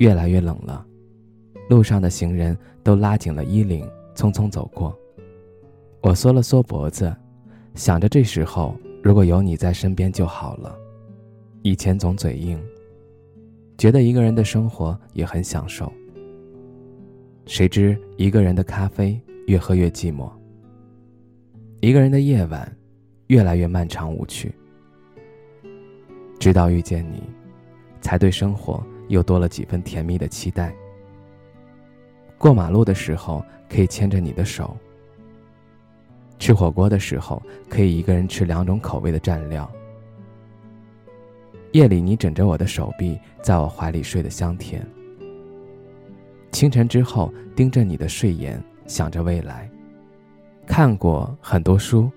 越来越冷了，路上的行人都拉紧了衣领，匆匆走过。我缩了缩脖子，想着这时候如果有你在身边就好了。以前总嘴硬，觉得一个人的生活也很享受。谁知一个人的咖啡越喝越寂寞，一个人的夜晚越来越漫长无趣。直到遇见你，才对生活。又多了几分甜蜜的期待。过马路的时候可以牵着你的手，吃火锅的时候可以一个人吃两种口味的蘸料。夜里你枕着我的手臂，在我怀里睡得香甜。清晨之后盯着你的睡眼，想着未来。看过很多书，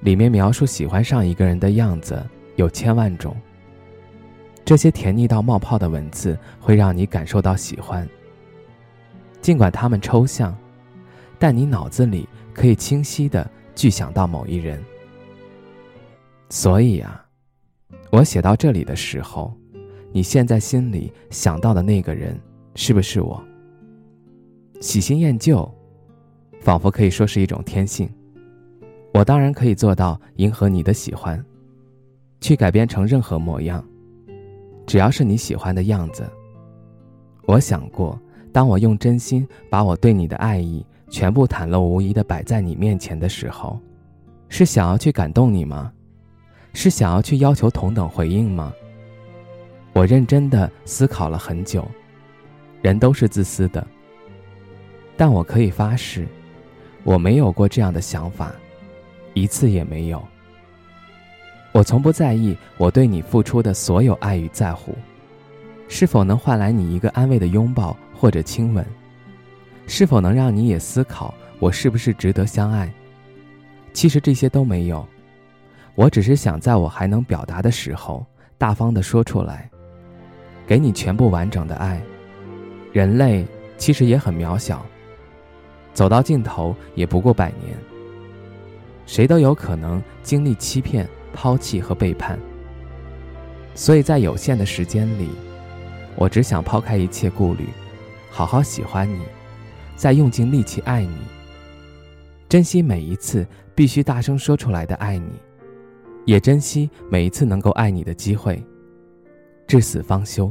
里面描述喜欢上一个人的样子有千万种。这些甜腻到冒泡的文字会让你感受到喜欢。尽管它们抽象，但你脑子里可以清晰的具想到某一人。所以啊，我写到这里的时候，你现在心里想到的那个人是不是我？喜新厌旧，仿佛可以说是一种天性。我当然可以做到迎合你的喜欢，去改变成任何模样。只要是你喜欢的样子。我想过，当我用真心把我对你的爱意全部袒露无遗的摆在你面前的时候，是想要去感动你吗？是想要去要求同等回应吗？我认真的思考了很久，人都是自私的，但我可以发誓，我没有过这样的想法，一次也没有。我从不在意我对你付出的所有爱与在乎，是否能换来你一个安慰的拥抱或者亲吻，是否能让你也思考我是不是值得相爱。其实这些都没有，我只是想在我还能表达的时候，大方的说出来，给你全部完整的爱。人类其实也很渺小，走到尽头也不过百年，谁都有可能经历欺骗。抛弃和背叛，所以在有限的时间里，我只想抛开一切顾虑，好好喜欢你，再用尽力气爱你，珍惜每一次必须大声说出来的爱你，也珍惜每一次能够爱你的机会，至死方休。